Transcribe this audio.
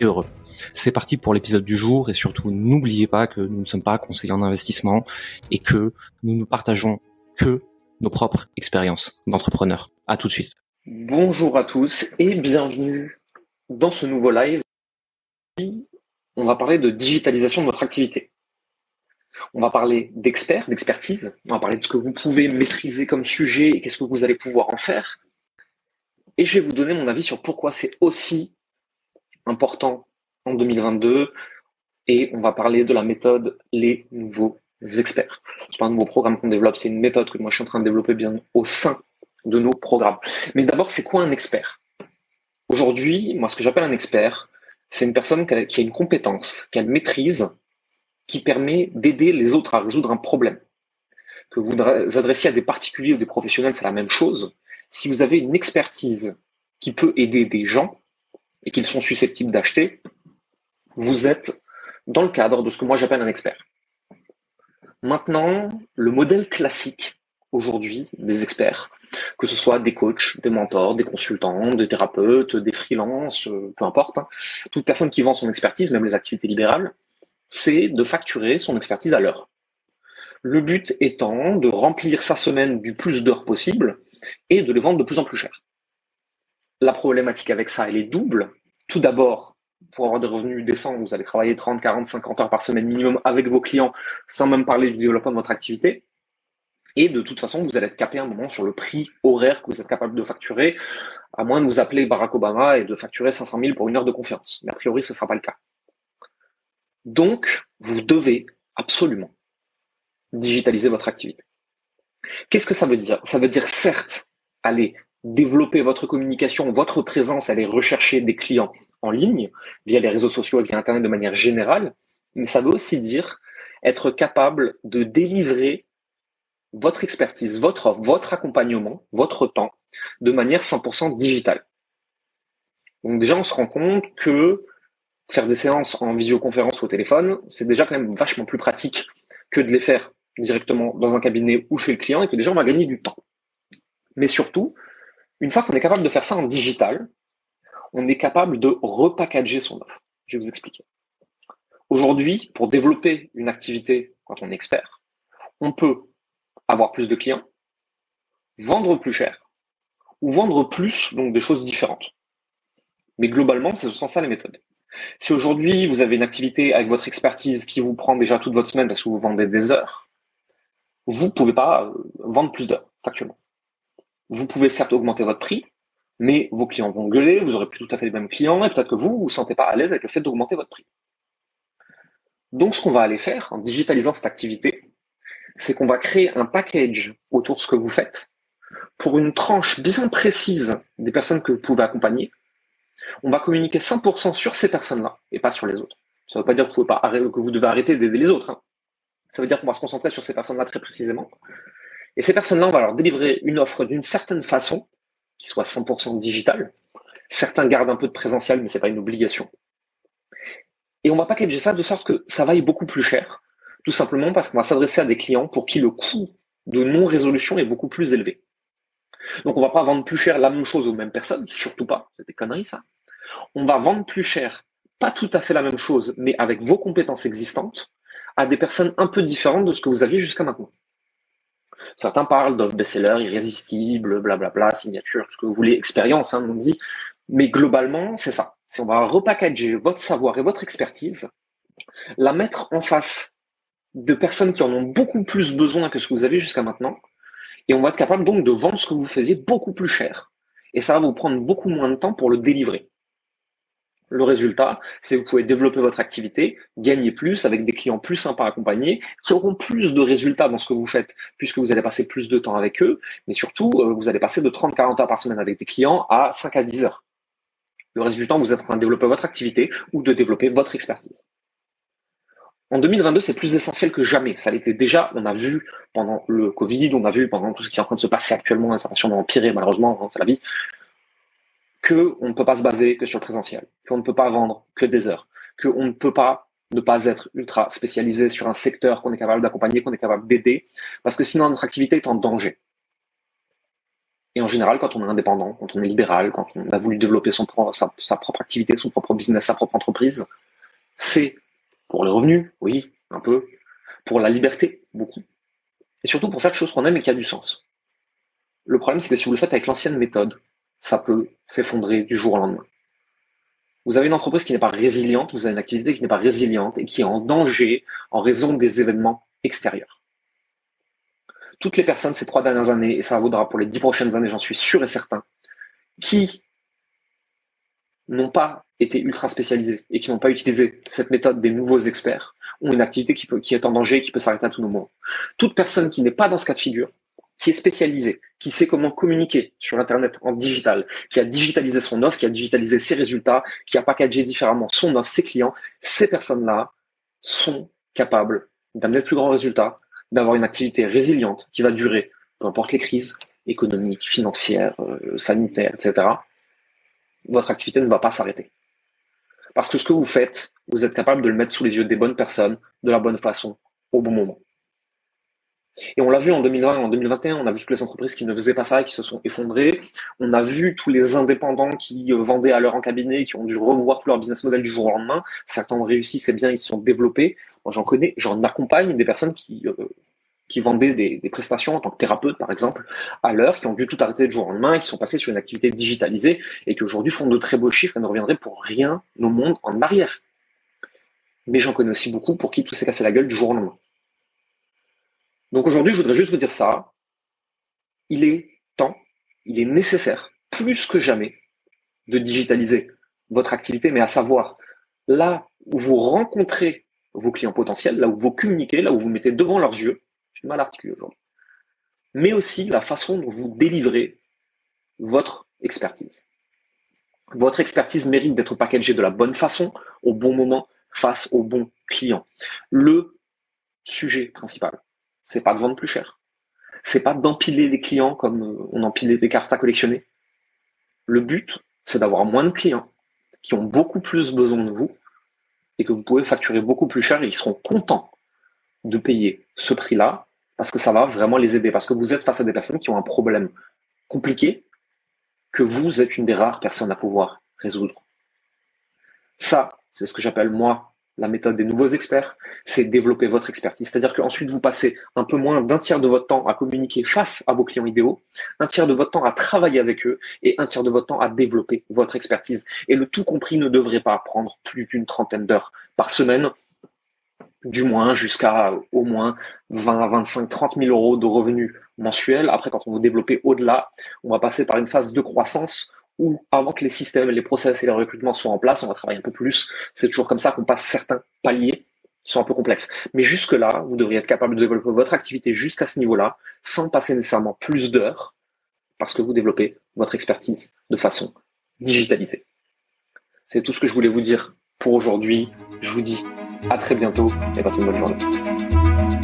heureux. C'est parti pour l'épisode du jour et surtout n'oubliez pas que nous ne sommes pas conseillers en investissement et que nous ne partageons que nos propres expériences d'entrepreneurs. À tout de suite. Bonjour à tous et bienvenue dans ce nouveau live. On va parler de digitalisation de votre activité. On va parler d'experts, d'expertise. On va parler de ce que vous pouvez maîtriser comme sujet et qu'est-ce que vous allez pouvoir en faire. Et je vais vous donner mon avis sur pourquoi c'est aussi important en 2022 et on va parler de la méthode les nouveaux experts. C'est pas un nouveau programme qu'on développe, c'est une méthode que moi je suis en train de développer bien au sein de nos programmes. Mais d'abord, c'est quoi un expert? Aujourd'hui, moi ce que j'appelle un expert, c'est une personne qui a, une compétence, une maîtrise, qui permet d'aider les autres à résoudre un problème. Que vous adressiez à des particuliers ou des professionnels, c'est la même chose. Si vous avez une expertise qui peut aider des gens, et qu'ils sont susceptibles d'acheter, vous êtes dans le cadre de ce que moi j'appelle un expert. Maintenant, le modèle classique aujourd'hui des experts, que ce soit des coachs, des mentors, des consultants, des thérapeutes, des freelances, euh, peu importe, hein, toute personne qui vend son expertise, même les activités libérales, c'est de facturer son expertise à l'heure. Le but étant de remplir sa semaine du plus d'heures possible et de les vendre de plus en plus cher. La problématique avec ça, elle est double. Tout d'abord, pour avoir des revenus décents, vous allez travailler 30, 40, 50 heures par semaine minimum avec vos clients, sans même parler du développement de votre activité. Et de toute façon, vous allez être capé un moment sur le prix horaire que vous êtes capable de facturer, à moins de vous appeler Barack Obama et de facturer 500 000 pour une heure de conférence. Mais a priori, ce ne sera pas le cas. Donc, vous devez absolument digitaliser votre activité. Qu'est-ce que ça veut dire? Ça veut dire certes aller développer votre communication, votre présence, aller rechercher des clients en ligne, via les réseaux sociaux et via Internet de manière générale, mais ça veut aussi dire être capable de délivrer votre expertise, votre votre accompagnement, votre temps, de manière 100% digitale. Donc déjà, on se rend compte que faire des séances en visioconférence ou au téléphone, c'est déjà quand même vachement plus pratique que de les faire directement dans un cabinet ou chez le client et que déjà on va gagner du temps. Mais surtout, une fois qu'on est capable de faire ça en digital, on est capable de repackager son offre. Je vais vous expliquer. Aujourd'hui, pour développer une activité quand on est expert, on peut avoir plus de clients, vendre plus cher ou vendre plus, donc des choses différentes. Mais globalement, ce sont ça les méthodes. Si aujourd'hui vous avez une activité avec votre expertise qui vous prend déjà toute votre semaine parce que vous vendez des heures, vous ne pouvez pas vendre plus d'heures factuellement. Vous pouvez certes augmenter votre prix, mais vos clients vont gueuler, vous aurez plus tout à fait les mêmes clients, et peut-être que vous, vous vous sentez pas à l'aise avec le fait d'augmenter votre prix. Donc, ce qu'on va aller faire en digitalisant cette activité, c'est qu'on va créer un package autour de ce que vous faites pour une tranche bien précise des personnes que vous pouvez accompagner. On va communiquer 100% sur ces personnes-là et pas sur les autres. Ça ne veut pas dire que vous, pouvez pas que vous devez arrêter d'aider les autres. Hein. Ça veut dire qu'on va se concentrer sur ces personnes-là très précisément et ces personnes-là, on va leur délivrer une offre d'une certaine façon, qui soit 100% digitale. Certains gardent un peu de présentiel, mais c'est pas une obligation. Et on va packager ça de sorte que ça vaille beaucoup plus cher, tout simplement parce qu'on va s'adresser à des clients pour qui le coût de non-résolution est beaucoup plus élevé. Donc on va pas vendre plus cher la même chose aux mêmes personnes, surtout pas, c'est des conneries ça. On va vendre plus cher, pas tout à fait la même chose, mais avec vos compétences existantes, à des personnes un peu différentes de ce que vous aviez jusqu'à maintenant. Certains parlent d'offres best-seller irrésistibles, blablabla, signature, ce que vous voulez, expérience, hein, on dit. Mais globalement, c'est ça. Si on va repackager votre savoir et votre expertise, la mettre en face de personnes qui en ont beaucoup plus besoin que ce que vous avez jusqu'à maintenant, et on va être capable donc de vendre ce que vous faisiez beaucoup plus cher. Et ça va vous prendre beaucoup moins de temps pour le délivrer. Le résultat, c'est que vous pouvez développer votre activité, gagner plus avec des clients plus sympas à accompagner, qui auront plus de résultats dans ce que vous faites, puisque vous allez passer plus de temps avec eux, mais surtout, euh, vous allez passer de 30-40 heures par semaine avec des clients à 5 à 10 heures. Le reste du temps, vous êtes en train de développer votre activité ou de développer votre expertise. En 2022, c'est plus essentiel que jamais. Ça l'était déjà. On a vu pendant le Covid, on a vu pendant tout ce qui est en train de se passer actuellement, ça va sûrement empirer malheureusement, hein, c'est la vie, que on ne peut pas se baser que sur le présentiel, qu'on ne peut pas vendre que des heures, qu'on ne peut pas ne pas être ultra spécialisé sur un secteur qu'on est capable d'accompagner, qu'on est capable d'aider, parce que sinon notre activité est en danger. Et en général, quand on est indépendant, quand on est libéral, quand on a voulu développer son, sa, sa propre activité, son propre business, sa propre entreprise, c'est pour les revenus, oui, un peu. Pour la liberté, beaucoup. Et surtout pour faire quelque chose qu'on aime et qui a du sens. Le problème, c'est que si vous le faites avec l'ancienne méthode, ça peut s'effondrer du jour au lendemain. Vous avez une entreprise qui n'est pas résiliente, vous avez une activité qui n'est pas résiliente et qui est en danger en raison des événements extérieurs. Toutes les personnes ces trois dernières années, et ça vaudra pour les dix prochaines années, j'en suis sûr et certain, qui n'ont pas été ultra spécialisés et qui n'ont pas utilisé cette méthode des nouveaux experts ont une activité qui, qui est en danger et qui peut s'arrêter à tout moment. Toute personne qui n'est pas dans ce cas de figure, qui est spécialisée, qui sait comment communiquer sur Internet en digital, qui a digitalisé son offre, qui a digitalisé ses résultats, qui a packagé différemment son offre, ses clients, ces personnes-là sont capables d'amener de plus grands résultats, d'avoir une activité résiliente qui va durer, peu importe les crises économiques, financières, euh, sanitaires, etc votre activité ne va pas s'arrêter. Parce que ce que vous faites, vous êtes capable de le mettre sous les yeux des bonnes personnes, de la bonne façon, au bon moment. Et on l'a vu en 2020 en 2021, on a vu toutes les entreprises qui ne faisaient pas ça qui se sont effondrées. On a vu tous les indépendants qui euh, vendaient à l'heure en cabinet, qui ont dû revoir tout leur business model du jour au lendemain. Certains ont réussi, c'est bien, ils se sont développés. Moi, j'en connais, j'en accompagne des personnes qui euh, qui vendaient des, prestations en tant que thérapeute, par exemple, à l'heure, qui ont dû tout arrêter du jour au lendemain, qui sont passés sur une activité digitalisée et qui aujourd'hui font de très beaux chiffres et ne reviendraient pour rien au monde en arrière. Mais j'en connais aussi beaucoup pour qui tout s'est cassé la gueule du jour au lendemain. Donc aujourd'hui, je voudrais juste vous dire ça. Il est temps, il est nécessaire, plus que jamais, de digitaliser votre activité, mais à savoir, là où vous rencontrez vos clients potentiels, là où vous communiquez, là où vous mettez devant leurs yeux, j'ai mal articulé aujourd'hui. Mais aussi la façon dont vous délivrez votre expertise. Votre expertise mérite d'être packagée de la bonne façon, au bon moment, face au bon client. Le sujet principal, c'est pas de vendre plus cher. C'est pas d'empiler les clients comme on empilait des cartes à collectionner. Le but, c'est d'avoir moins de clients qui ont beaucoup plus besoin de vous et que vous pouvez facturer beaucoup plus cher et ils seront contents de payer ce prix-là parce que ça va vraiment les aider, parce que vous êtes face à des personnes qui ont un problème compliqué que vous êtes une des rares personnes à pouvoir résoudre. Ça, c'est ce que j'appelle moi la méthode des nouveaux experts, c'est développer votre expertise. C'est-à-dire qu'ensuite vous passez un peu moins d'un tiers de votre temps à communiquer face à vos clients idéaux, un tiers de votre temps à travailler avec eux et un tiers de votre temps à développer votre expertise. Et le tout compris ne devrait pas prendre plus d'une trentaine d'heures par semaine du moins jusqu'à au moins 20, 25, 30 000 euros de revenus mensuels. Après, quand on veut développer au-delà, on va passer par une phase de croissance où, avant que les systèmes, les process et les recrutements soient en place, on va travailler un peu plus. C'est toujours comme ça qu'on passe certains paliers qui sont un peu complexes. Mais jusque-là, vous devriez être capable de développer votre activité jusqu'à ce niveau-là, sans passer nécessairement plus d'heures, parce que vous développez votre expertise de façon digitalisée. C'est tout ce que je voulais vous dire pour aujourd'hui. Je vous dis à très bientôt et passez une bonne journée.